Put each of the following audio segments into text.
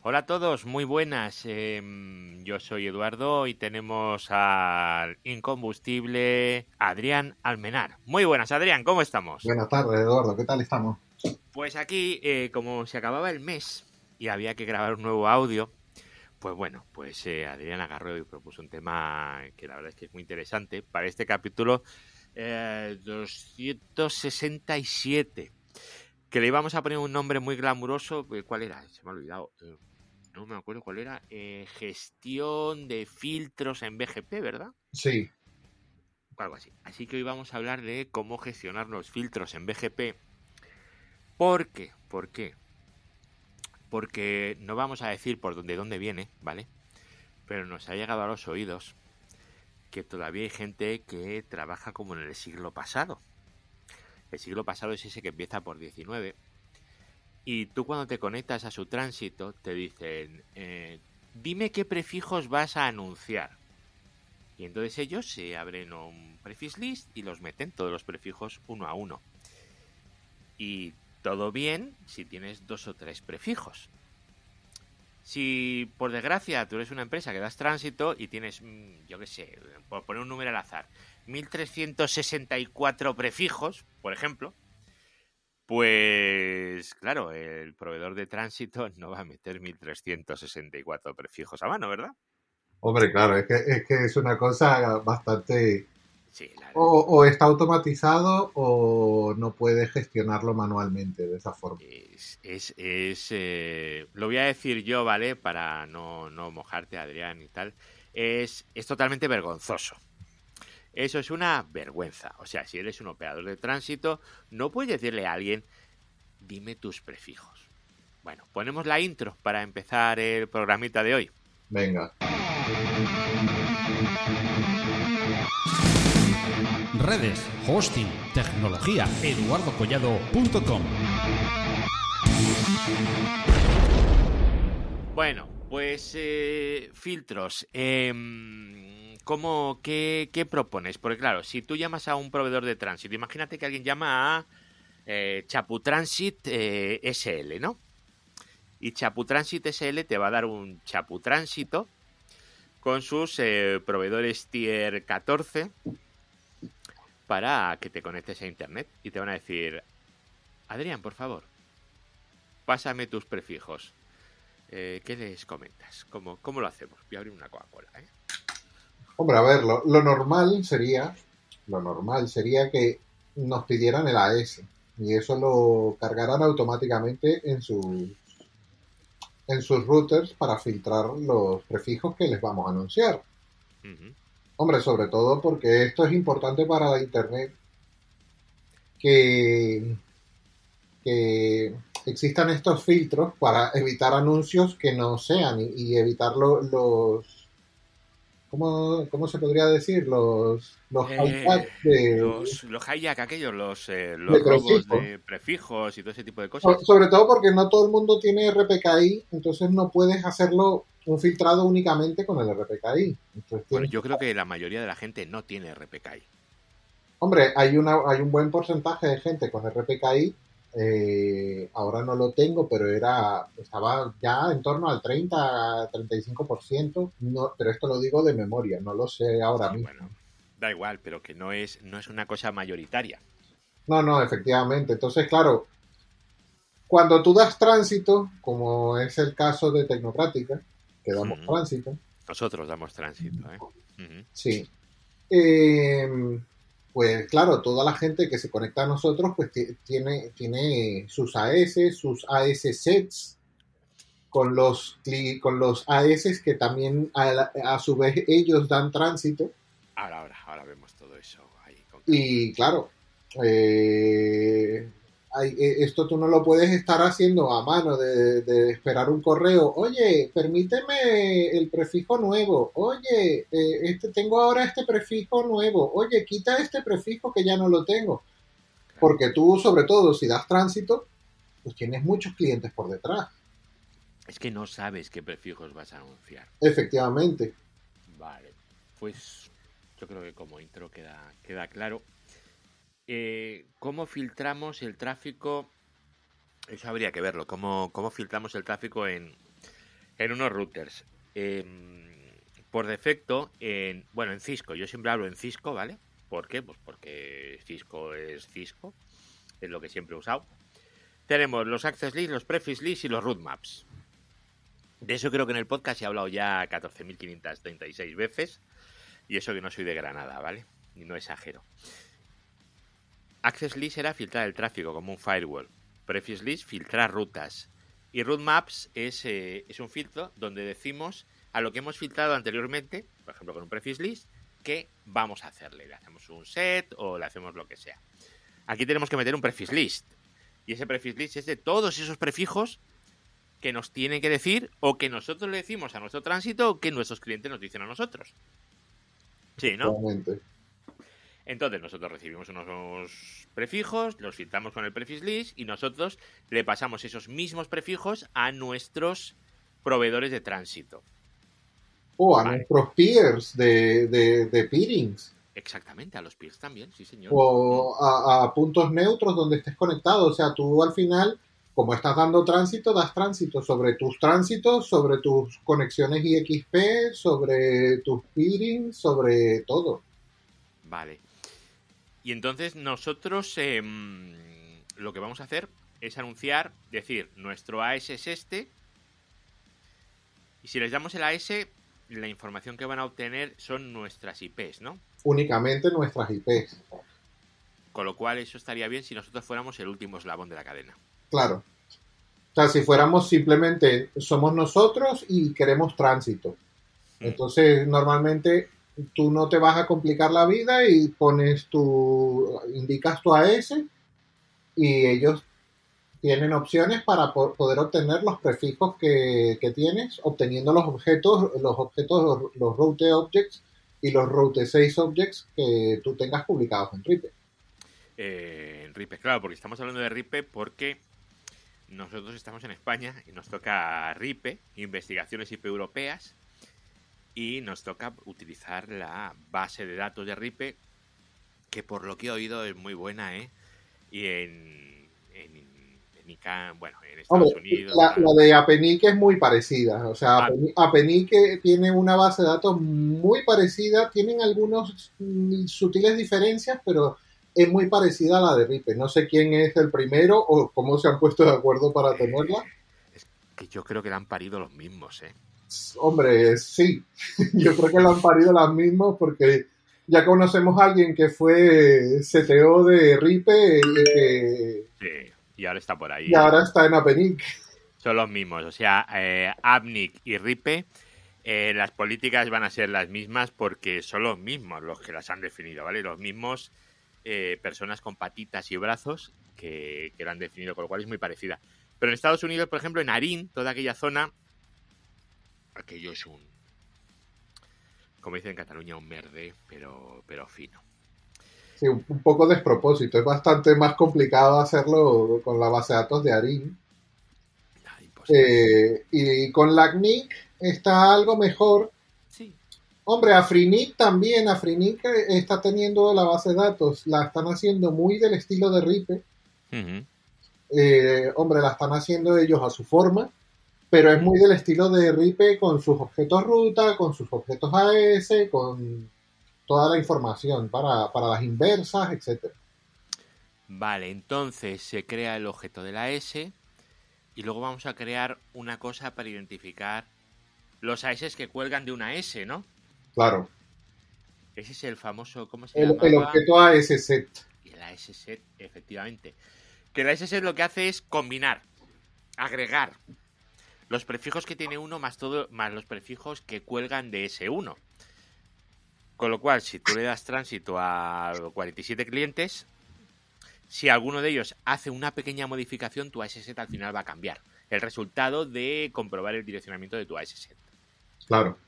Hola a todos, muy buenas. Em, yo soy Eduardo y tenemos al incombustible Adrián Almenar. Muy buenas, Adrián, ¿cómo estamos? Buenas tardes, Eduardo, ¿qué tal estamos? Pues aquí, eh, como se acababa el mes y había que grabar un nuevo audio, pues bueno, pues eh, Adrián agarró y propuso un tema que la verdad es que es muy interesante para este capítulo 267 eh, que le íbamos a poner un nombre muy glamuroso. ¿Cuál era? Se me ha olvidado no me acuerdo cuál era, eh, gestión de filtros en BGP, ¿verdad? Sí. Algo así. Así que hoy vamos a hablar de cómo gestionar los filtros en BGP. ¿Por qué? ¿Por qué? Porque no vamos a decir por dónde, dónde viene, ¿vale? Pero nos ha llegado a los oídos que todavía hay gente que trabaja como en el siglo pasado. El siglo pasado es ese que empieza por 19 y tú cuando te conectas a su tránsito te dicen, eh, dime qué prefijos vas a anunciar. Y entonces ellos se abren un prefix list y los meten todos los prefijos uno a uno. Y todo bien si tienes dos o tres prefijos. Si por desgracia tú eres una empresa que das tránsito y tienes, mm, yo qué sé, por poner un número al azar, 1364 prefijos, por ejemplo, pues claro, el proveedor de tránsito no va a meter 1364 prefijos a mano, ¿verdad? Hombre, claro, es que es, que es una cosa bastante... Sí, o, está automatizado o no puede gestionarlo manualmente de esa forma. Es, es, es eh, lo voy a decir yo, ¿vale? Para no, no mojarte, Adrián y tal. Es, es totalmente vergonzoso. Eso es una vergüenza. O sea, si eres un operador de tránsito, no puedes decirle a alguien, dime tus prefijos. Bueno, ponemos la intro para empezar el programita de hoy. Venga. Redes, hosting, tecnología, eduardocollado.com. Bueno, pues eh, filtros. Eh, ¿Cómo, qué, propones? Porque claro, si tú llamas a un proveedor de tránsito, imagínate que alguien llama a eh, Chaputransit eh, SL, ¿no? Y Chaputransit SL te va a dar un Chaputránsito con sus eh, proveedores tier 14 para que te conectes a internet y te van a decir, Adrián, por favor, pásame tus prefijos. ¿Qué les comentas? ¿Cómo, ¿Cómo lo hacemos? Voy a abrir una Coca-Cola, ¿eh? Hombre, a ver, lo, normal sería, lo normal sería que nos pidieran el AS y eso lo cargarán automáticamente en sus en sus routers para filtrar los prefijos que les vamos a anunciar. Hombre, sobre todo porque esto es importante para la internet que, que existan estos filtros para evitar anuncios que no sean y, evitar los ¿Cómo, ¿Cómo, se podría decir? Los, los eh, de... Los, los hijack aquellos, los, eh, los robos de prefijos y todo ese tipo de cosas. Sobre todo porque no todo el mundo tiene RPKI, entonces no puedes hacerlo un filtrado únicamente con el RPKI. bueno, yo creo que la mayoría de la gente no tiene RPKI. Hombre, hay, una, hay un buen porcentaje de gente con RPKI eh, ahora no lo tengo, pero era estaba ya en torno al 30-35%, no, pero esto lo digo de memoria, no lo sé ahora mismo. da igual, pero que no es, no es una cosa mayoritaria. No, no, efectivamente. Entonces, claro, cuando tú das tránsito, como es el caso de Tecnocrática, que damos tránsito. Nosotros damos tránsito, ¿eh? Sí. Eh, pues claro, toda la gente que se conecta a nosotros, pues tiene, tiene sus AS, sus AS sets, con los, con los AS que también a, su vez ellos dan tránsito. Ahora, ahora, ahora vemos todo eso ahí. Y claro, eh, esto tú no lo puedes estar haciendo a mano de, esperar un correo. Oye, permíteme el prefijo nuevo. Oye, eh, este, tengo ahora este prefijo nuevo. Oye, quita este prefijo que ya no lo tengo. Porque tú, sobre todo, si das tránsito, pues tienes muchos clientes por detrás. Es que no sabes qué prefijos vas a anunciar. Efectivamente. Vale, pues yo creo que como intro queda, queda claro. Eh, ¿cómo filtramos el tráfico? Eso habría que verlo. ¿Cómo, cómo filtramos el tráfico en, En unos routers. Em, por defecto, en, bueno, en Cisco, yo siempre hablo en Cisco, ¿vale? ¿Por qué? Pues porque Cisco es Cisco, es lo que siempre he usado. Tenemos los access lists, los preface lists y los root maps. De eso creo que en el podcast he hablado ya 14.536 veces. Y eso que no soy de Granada, ¿vale? Y no exagero. Access list era filtrar el tráfico como un firewall. Preface list, filtrar rutas. Y root maps es, eh, es un filtro donde decimos a lo que hemos filtrado anteriormente, por ejemplo con un preface list, que vamos a hacerle. Le hacemos un set o le hacemos lo que sea. Aquí tenemos que meter un preface list. Y ese preface list es de todos esos prefijos que nos tienen que decir o que nosotros le decimos a nuestro tránsito o que nuestros clientes nos dicen a nosotros. Sí, ¿no? Entonces nosotros recibimos unos prefijos, los filtramos con el preface list y nosotros le pasamos esos mismos prefijos a nuestros proveedores de tránsito. O a Vale. nuestros peers de, de, de peerings. Exactamente, a los peers también, sí señor. O a, a puntos neutros donde estés conectado. O sea, tú al final, como estás dando tránsito, das tránsito sobre tus tránsitos, sobre tus conexiones IXP, sobre tus peerings, sobre todo. Vale. Y entonces nosotros em, lo que vamos a hacer es anunciar, decir, nuestro AS es este. Y si les damos el AS, la información que van a obtener son nuestras IPs, ¿no? Únicamente nuestras IPs. Con lo cual eso estaría bien si nosotros fuéramos el último eslabón de la cadena. Claro. O sea, si fuéramos simplemente somos nosotros y queremos tránsito. Mm. Entonces, normalmente tú no te vas a complicar la vida y pones tu, indicas tu AS y ellos tienen opciones para po- poder obtener los prefijos que, que tienes, obteniendo los objetos, los objetos, los route objects y los route 6 objects que tú tengas publicados en RIPE. Eh, en RIPE, claro, porque estamos hablando de RIPE porque nosotros estamos en España y nos toca RIPE, investigaciones IP europeas, y nos toca utilizar la base de datos de RIPE, que por lo que he oído es muy buena, ¿eh? Y en, en, bueno, en Estados Hombre, Unidos. la, de Apenic es muy parecida. O sea, Ah. Tiene una base de datos muy parecida. Tienen algunas sutiles diferencias, pero es muy parecida a la de RIPE. No sé quién es el primero o cómo se han puesto de acuerdo para tenerla. Que yo creo que la han parido los mismos, ¿eh? Hombre, sí. Yo creo que lo han parido las mismas porque ya conocemos a alguien que fue CTO de RIPE y, que- Sí, y ahora está por ahí. y ahora está en Apenic. son los mismos. O sea, eh, Apnic y Ripe, eh, las políticas van a ser las mismas porque son los mismos los que las han definido, ¿vale? Los mismos eh, personas con patitas y brazos que, que la han definido, con lo cual es muy parecida. Pero en Estados Unidos, por ejemplo, en Arín, toda aquella zona, aquello es un, como dicen en Cataluña, un merde, pero, pero fino. Sí, un, un poco despropósito. Es bastante más complicado hacerlo con la base de datos de Arin. Imposible. Eh, y con LACNIC está algo mejor. sí. Hombre, Afrinic también. Afrinic está teniendo la base de datos. La están haciendo muy del estilo de RIPE. Eh, hombre, la están haciendo ellos a su forma. Pero es muy del estilo de RIPE con sus objetos ruta, con sus objetos AS, con toda la información para, para las inversas, etcétera. Vale, entonces se crea el objeto de la S y luego vamos a crear una cosa para identificar los AS que cuelgan de una S, ¿no? Claro. Ese es el famoso, ¿cómo se llama? el objeto AS set. Y el AS set, efectivamente. Que el AS set lo que hace es combinar, agregar los prefijos que tiene uno más todo más los prefijos que cuelgan de ese uno. Con lo cual, si tú le das tránsito a 47 clientes, si alguno de ellos hace una pequeña modificación, tu AS set al final va a cambiar. El resultado de comprobar el direccionamiento de tu AS set. Claro.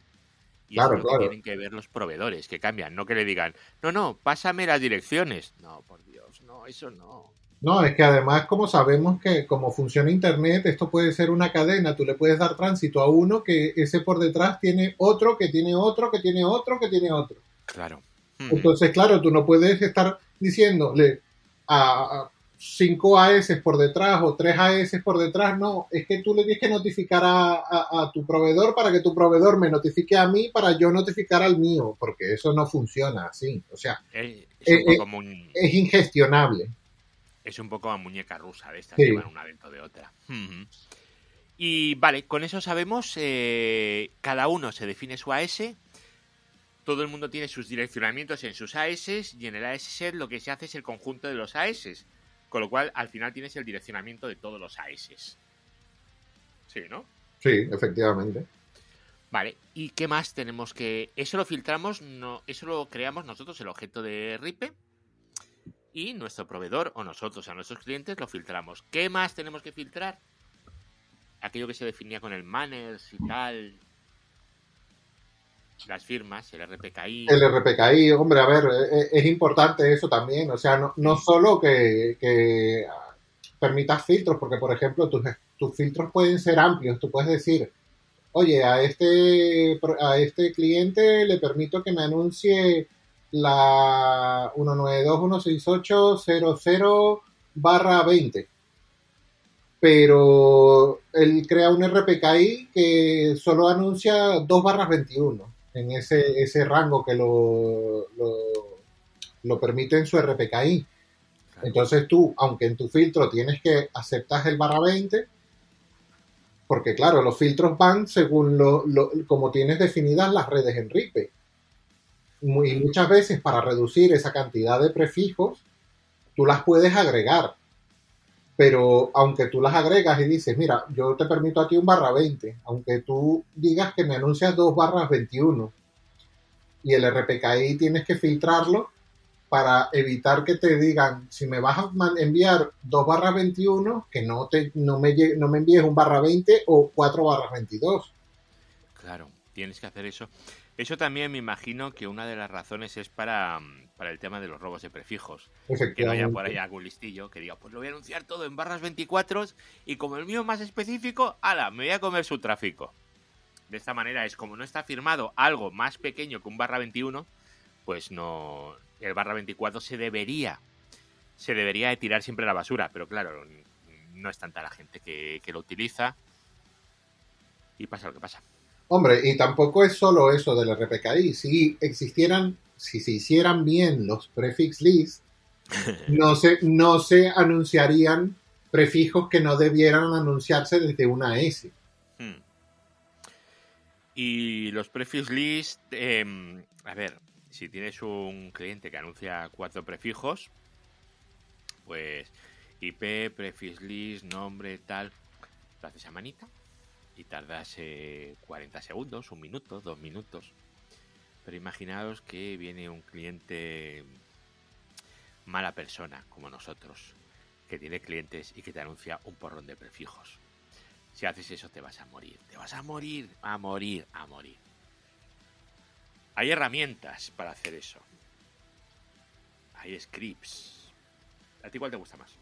Y Claro, eso es lo claro. que tienen que ver los proveedores, que cambian, no que le digan, no, no, pásame las direcciones. No, por Dios, no, eso no. No, es que además, como sabemos que como funciona Internet, esto puede ser una cadena. Tú le puedes dar tránsito a uno que ese por detrás tiene otro, que tiene otro, que tiene otro, que tiene otro. Claro. Entonces, claro, tú no puedes estar diciéndole a, a- cinco AS por detrás o tres AS por detrás, no, es que tú le tienes que notificar a, a, tu proveedor para que tu proveedor me notifique a mí para yo notificar al mío, porque eso no funciona así, o sea, es, es, es ingestionable. Es un poco a muñeca rusa de estas que van una dentro de otra. Y vale, con eso sabemos, eh, cada uno se define su AS, todo el mundo tiene sus direccionamientos en sus AS y en el AS lo que se hace es el conjunto de los AS. Con lo cual, al final tienes el direccionamiento de todos los AS. Sí, ¿no? Sí, efectivamente. Vale, ¿y qué más tenemos que...? Eso lo filtramos, no, eso lo creamos nosotros, el objeto de RIPE, y nuestro proveedor o nosotros a nuestros clientes lo filtramos. ¿Qué más tenemos que filtrar? Aquello que se definía con el manners y tal, las firmas, el RPKI. El RPKI, hombre, a ver, e, e, es, importante eso también. O sea, no, no solo que, que, permitas filtros, porque, por ejemplo, tus, tus filtros pueden ser amplios. Tú puedes decir, oye, a este, a este cliente le permito que me anuncie la 192.168.00 barra 20. Pero él crea un RPKI que solo anuncia 2 barras 21 en ese, ese rango que lo, lo, permite en su RPKI. Entonces tú, aunque en tu filtro tienes que aceptar el barra 20, porque claro, los filtros van según lo, como tienes definidas las redes en RIPE. Y muchas veces para reducir esa cantidad de prefijos, tú las puedes agregar pero aunque tú las agregas y dices, mira, yo te permito aquí un barra 20, aunque tú digas que me anuncias dos barras 21 y el RPKI tienes que filtrarlo para evitar que te digan, si me vas a enviar dos barras 21, que no, te, no, me, no me envíes un barra 20 o cuatro barras 22. Claro, tienes que hacer eso. Eso también me imagino que una de las razones es para, el tema de los robos de prefijos. Que no haya por ahí algún listillo que diga, pues lo voy a anunciar todo en barras 24 y como el mío más específico, ala, me voy a comer su tráfico. De esta manera es como no está firmado algo más pequeño que un barra 21, pues no, el barra 24 se debería, se debería de tirar siempre a la basura, pero claro, no es tanta la gente que, que lo utiliza y pasa lo que pasa. Hombre, y tampoco es solo eso del RPKI. Si existieran, si se hicieran bien los prefix list, no se, no se anunciarían prefijos que no debieran anunciarse desde una S. Hmm. Y los prefix list, em, a ver, si tienes un cliente que anuncia cuatro prefijos, pues IP, prefix list, nombre, tal, lo haces a manita y tardase 40 segundos, un minuto, dos minutos. Pero imaginaos que viene un cliente mala persona como nosotros, que tiene clientes y que te anuncia un porrón de prefijos. Si haces eso te vas a morir, te vas a morir, a morir, a morir. Hay herramientas para hacer eso. Hay scripts. ¿A ti cuál te gusta más?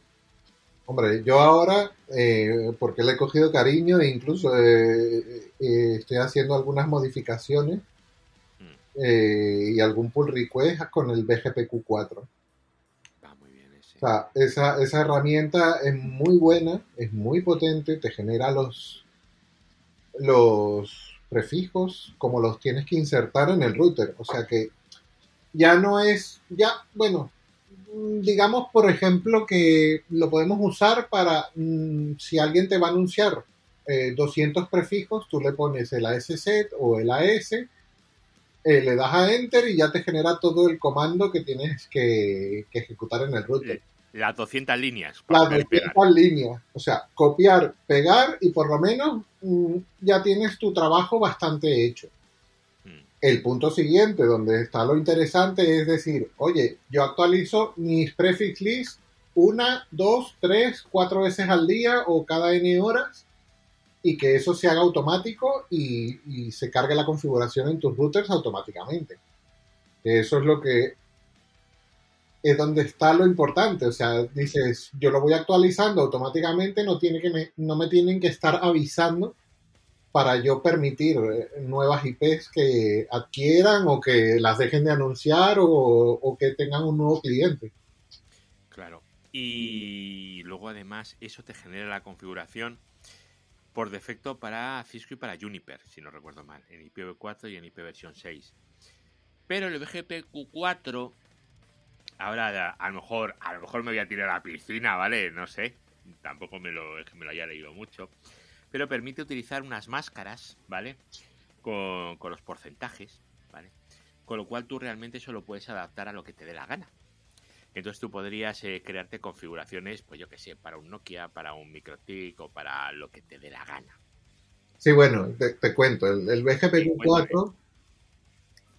Hombre, yo ahora, eh, porque le he cogido cariño e incluso eh, eh, estoy haciendo algunas modificaciones mm. y algún pull request con el BGPQ4. Va muy bien ese. O sea, esa, esa herramienta es muy buena, es muy potente, te genera los, los prefijos como los tienes que insertar en el router. O sea que ya no es, ya, bueno, digamos, por ejemplo, que lo podemos usar para, mm, si alguien te va a anunciar 200 eh, prefijos, tú le pones el ASZ o el AS, eh, le das a Enter y ya te genera todo el comando que tienes que, ejecutar en el router. Las 200 líneas. Las 200 líneas. O sea, copiar, pegar y por lo menos mm, ya tienes tu trabajo bastante hecho. El punto siguiente, donde está lo interesante, es decir, oye, yo actualizo mis prefix list una, dos, tres, cuatro veces al día o cada N horas y que eso se haga automático y, se cargue la configuración en tus routers automáticamente. Eso es lo que es donde está lo importante. O sea, dices, yo lo voy actualizando automáticamente, no, tiene que no me tienen que estar avisando para yo permitir eh, nuevas IPs que adquieran o que las dejen de anunciar o, que tengan un nuevo cliente. Claro. Y luego además eso te genera la configuración por defecto para Cisco y para Juniper, si no recuerdo mal, en IPv4 y en ipv 6. Pero el BGP Q4, ahora a lo mejor, a lo mejor me voy a tirar a la piscina, ¿vale? No sé, tampoco me lo, me lo haya leído mucho. Pero permite utilizar unas máscaras, ¿vale? Con, con los porcentajes, ¿vale? Con lo cual tú realmente solo puedes adaptar a lo que te dé la gana. Entonces tú podrías eh, crearte configuraciones, pues yo que sé, para un Nokia, para un MikroTik o para lo que te dé la gana. Sí, bueno, te, cuento, el, el BGP 4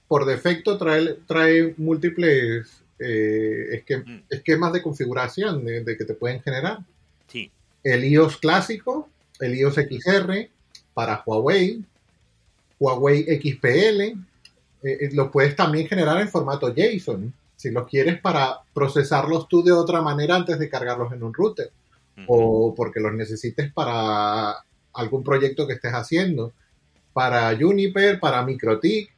por defecto trae, trae múltiples eh, mm. esquemas de configuración de, que te pueden generar. Sí. El iOS clásico, el iOS XR para Huawei, Huawei XPL, eh, lo puedes también generar en formato JSON si los quieres para procesarlos tú de otra manera antes de cargarlos en un router o porque los necesites para algún proyecto que estés haciendo. Para Juniper, para MikroTik,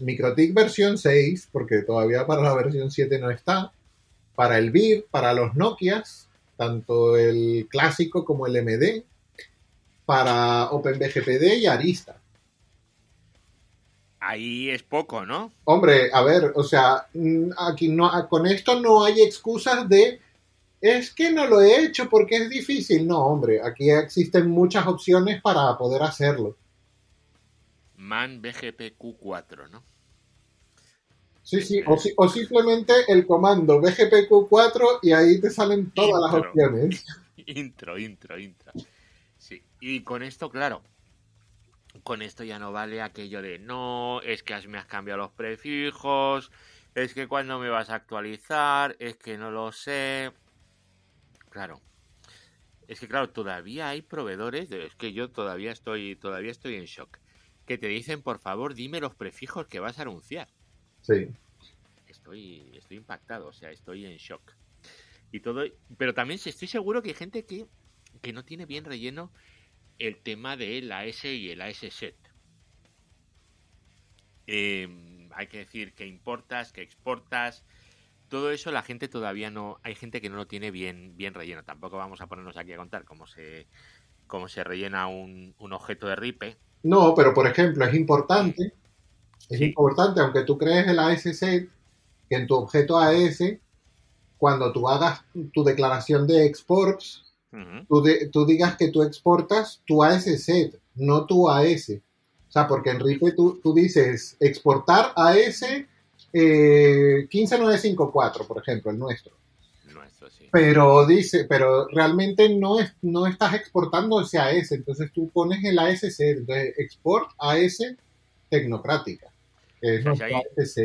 MikroTik versión 6, porque todavía para la versión 7 no está. Para el BIR, para los Nokias, tanto el clásico como el MD. Para OpenBGPD y Arista ahí es poco, ¿no? Hombre, a ver, o sea, mm, aquí no, con esto no hay excusas de es que no lo he hecho porque es difícil. No, hombre, aquí existen muchas opciones para poder hacerlo. Man BGPQ4, ¿no? Sí, sí, o, simplemente el comando BGPQ4 y ahí te salen todas las opciones. Intro, intro, intro. Y con esto, claro, con esto ya no vale aquello de no, es que me has cambiado los prefijos, es que cuando me vas a actualizar, es que no lo sé. Claro. Es que claro, todavía hay proveedores, es que yo todavía estoy todavía estoy en shock, que te dicen, "Por favor, dime los prefijos que vas a anunciar." Sí. Estoy estoy impactado, o sea, estoy en shock. Y todo, pero también estoy seguro que hay gente que que no tiene bien relleno el tema de la S y el AS set. Em, hay que decir que importas, que exportas. Todo eso la gente todavía no. Hay gente que no lo tiene bien, bien relleno. Tampoco vamos a ponernos aquí a contar cómo se, cómo se rellena un, objeto de RIPE. No, pero por ejemplo, es importante. Es importante, aunque tú crees el AS set, que en tu objeto AS, cuando tú hagas tu declaración de exports, tú, digas que tú exportas tu AS set, no tu AS. O sea, porque en RIPE tú, dices exportar AS eh, 15954, por ejemplo, el nuestro. Pero dice, pero realmente no, es, no estás exportando ese AS, entonces tú pones el AS set, entonces export AS tecnocrática.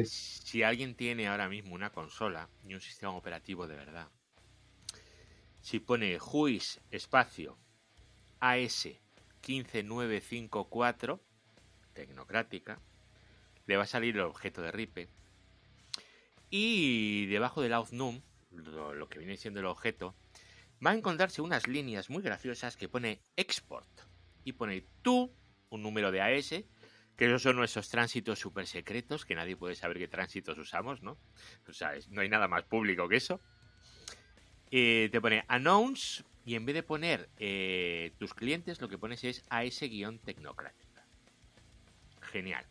si alguien tiene ahora mismo una consola y un sistema operativo de verdad, si pone juiz espacio AS 15954, tecnocrática, le va a salir el objeto de RIPE. Y debajo del outnum, lo, lo que viene siendo el objeto, va a encontrarse unas líneas muy graciosas que pone export. Y pone tú, un número de AS, que esos son nuestros tránsitos super secretos, que nadie puede saber qué tránsitos usamos, ¿no? O sea, no hay nada más público que eso. Eh, te pone announce y en vez de poner eh, tus clientes, lo que pones es AS-tecnocrática. Genial.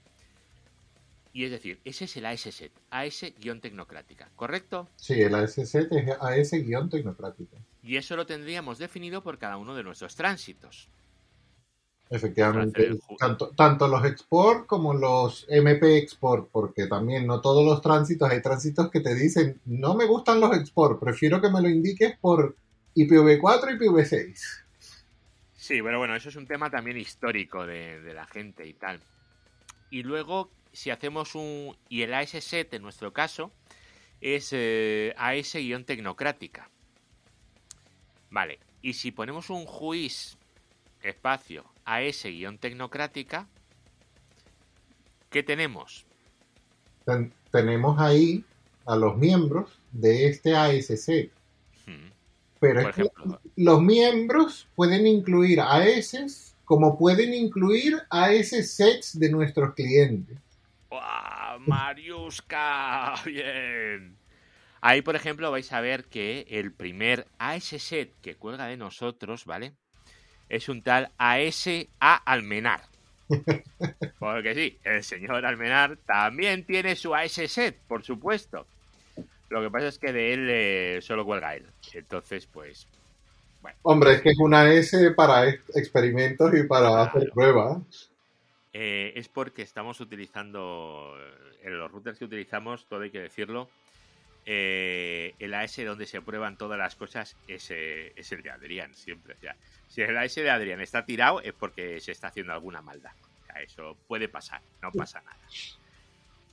Y es decir, ese es el AS-set, AS-tecnocrática, ¿correcto? Sí, el AS-set es AS-tecnocrática. Y eso lo tendríamos definido por cada uno de nuestros tránsitos. Efectivamente, tanto, tanto, los export como los MP export, porque también no todos los tránsitos, hay tránsitos que te dicen, no me gustan los export, prefiero que me lo indiques por IPv4 y IPv6. Sí, pero bueno, eso es un tema también histórico de, la gente y tal. Y luego, si hacemos un... Y el AS7, en nuestro caso, es eh, AS-tecnocrática. Vale, y si ponemos un juiz espacio AS-tecnocrática, ¿qué tenemos? tenemos ahí a los miembros de este ASC. Hmm. Pero es que los miembros pueden incluir AS como pueden incluir AS sets de nuestros clientes. ¡Mariusca! Bien. Ahí, por ejemplo, vais a ver que el primer AS set que cuelga de nosotros, ¿vale? Es un tal AS A Almenar. Porque sí, el señor Almenar también tiene su AS set, por supuesto. Lo que pasa es que de él eh, solo cuelga él. Entonces, pues. Bueno. Hombre, es que es una S para experimentos y para hacer pruebas. Eh, es porque estamos utilizando. En los routers que utilizamos, todo hay que decirlo. Eh, el AS donde se prueban todas las cosas es, es el de Adrián, siempre. O si el AS de Adrián está tirado es porque se está haciendo alguna maldad. O sea, eso puede pasar, no pasa nada.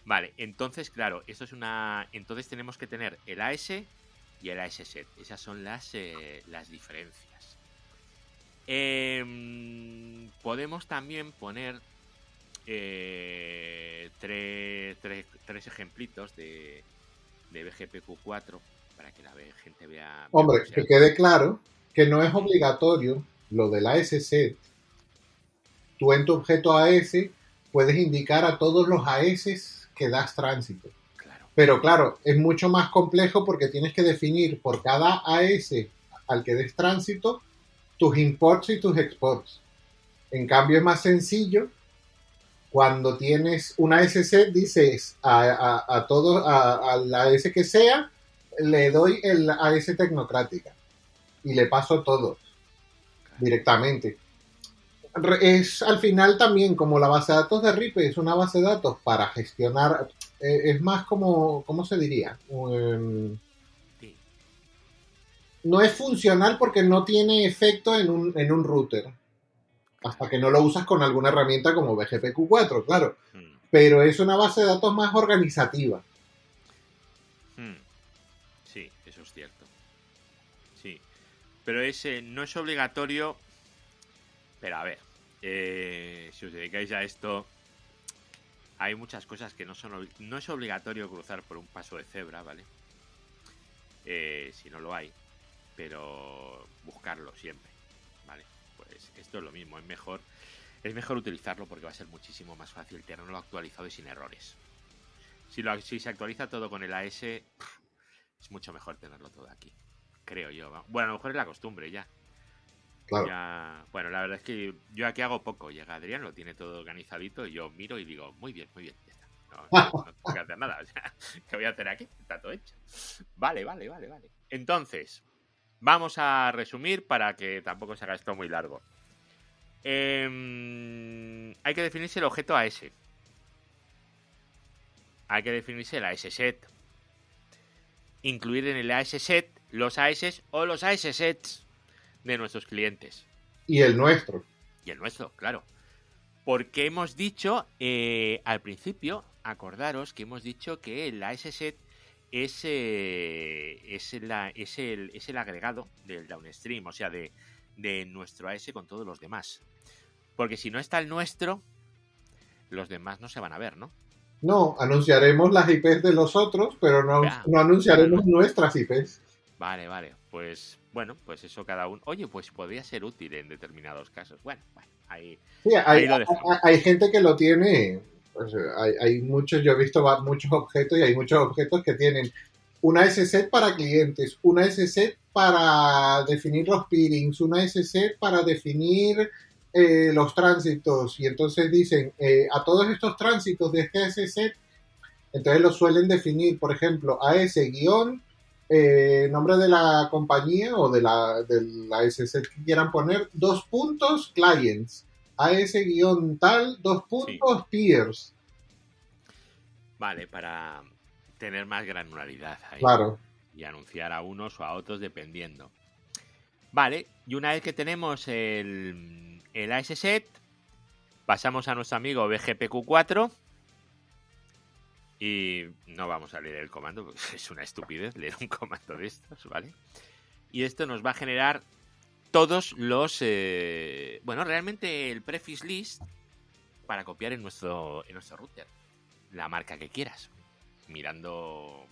Vale, entonces, claro, esto es una. Entonces tenemos que tener el AS y el AS set. Esas son las, eh, las diferencias. Em, podemos también poner eh, tres, tres, ejemplitos de, de BGPQ4 para que la gente vea. Hombre, que quede claro que no es obligatorio lo del AS-set. Tú en tu objeto AS puedes indicar a todos los AS que das tránsito. Pero claro, es mucho más complejo porque tienes que definir por cada AS al que des tránsito tus imports y tus exports. En cambio es más sencillo cuando tienes una AS-set, dices a, a, todo, a, la AS que sea, le doy el AS tecnocrática y le paso todo directamente. Es al final también como la base de datos de RIP es una base de datos para gestionar, eh, es más como, ¿cómo se diría? Um, no es funcional porque no tiene efecto en un, en un router. Hasta que no lo usas con alguna herramienta como BGPQ4, claro. Hmm. Pero es una base de datos más organizativa. Hmm. Sí, eso es cierto. Sí. Pero ese no es obligatorio. Pero a ver, eh, si os dedicáis a esto, hay muchas cosas que no son. No es obligatorio cruzar por un paso de cebra, ¿vale? Eh, si no lo hay. Pero buscarlo siempre, esto es lo mismo, es mejor. Es mejor utilizarlo porque va a ser muchísimo más fácil tenerlo actualizado y sin errores. Si, lo, si se actualiza todo con el AS, es mucho mejor tenerlo todo aquí. Creo yo. Bueno, a lo mejor es la costumbre ya. Claro. bueno, la verdad es que yo aquí hago poco. Llega Adrián, lo tiene todo organizadito y yo miro y digo, muy bien, muy bien, ya está. No, tengo que hacer nada. O sea, ¿qué voy a hacer aquí? Está todo hecho. Vale, vale, vale, vale. Entonces, vamos a resumir para que tampoco se haga esto muy largo. Em, hay que definirse el objeto AS. Hay que definirse el AS set. Incluir en el AS set los AS o los AS sets de nuestros clientes. Y el nuestro. Y el nuestro, claro. Porque hemos dicho eh, al principio, acordaros que hemos dicho que el AS set es, eh, es, la, es, el, es el agregado del downstream, o sea, de, de nuestro AS con todos los demás. Porque si no está el nuestro, los demás no se van a ver, ¿no? No, anunciaremos las IPs de los otros, pero no, no anunciaremos nuestras IPs. Vale, vale. Pues bueno, pues eso cada uno. Oye, pues podría ser útil en determinados casos. Bueno, bueno ahí, hay, hay, gente que lo tiene. Pues, hay, hay, muchos, yo he visto muchos objetos y hay muchos objetos que tienen una SSET para clientes, una SSET para definir los peerings, una SSET para definir eh, los tránsitos. Y entonces dicen eh, a todos estos tránsitos de este SSET, entonces lo suelen definir, por ejemplo, AS guion, eh, nombre de la compañía o de la, de la SSET que quieran poner, dos puntos clients, AS guion tal, dos puntos peers. Vale, para tener más granularidad ahí. Claro. Y anunciar a unos o a otros dependiendo. Vale, y una vez que tenemos el, el ASSet, pasamos a nuestro amigo BGPQ4 y no vamos a leer el comando, porque es una estupidez leer un comando de estos, ¿vale? Y esto nos va a generar todos los... Eh, bueno, realmente el prefix list para copiar en nuestro, en nuestro router. La marca que quieras. Mirando...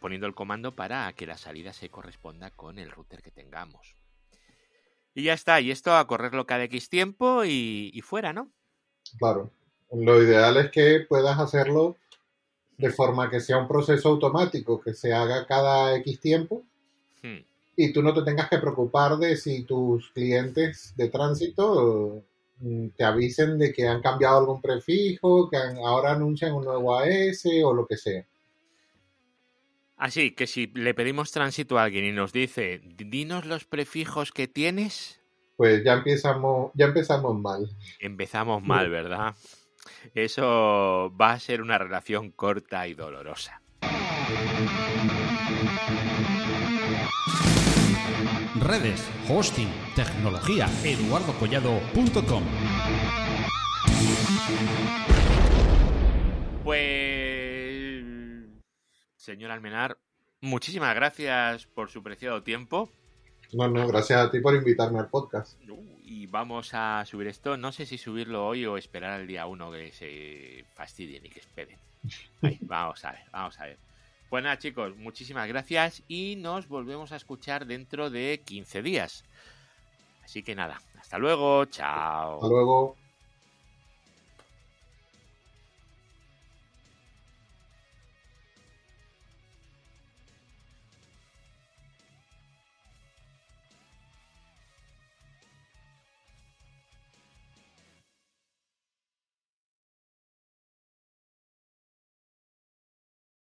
Poniendo el comando para que la salida se corresponda con el router que tengamos. Y ya está, y esto a correrlo cada X tiempo y, fuera, ¿no? Claro. Lo ideal es que puedas hacerlo de forma que sea un proceso automático que se haga cada X tiempo Hmm. y tú no te tengas que preocupar de si tus clientes de tránsito te avisen de que han cambiado algún prefijo, que han- ahora anuncian un nuevo AS o lo que sea. Así que si le pedimos tránsito a alguien y nos dice, dinos los prefijos que tienes, Pues ya empezamos, ya empezamos mal. empezamos mal, ¿verdad? Eso va a ser una relación corta y dolorosa. Redes, hosting, tecnología, eduardocollado.com. Pues, señor Almenar, muchísimas gracias por su preciado tiempo. No, no, gracias a ti por invitarme al podcast. Y vamos a subir esto. No sé si subirlo hoy o esperar al día uno que se fastidien y que esperen. Ahí, vamos a ver, vamos a ver. Pues chicos, muchísimas gracias y nos volvemos a escuchar dentro de 15 días. Así que nada, hasta luego, chao. Hasta luego.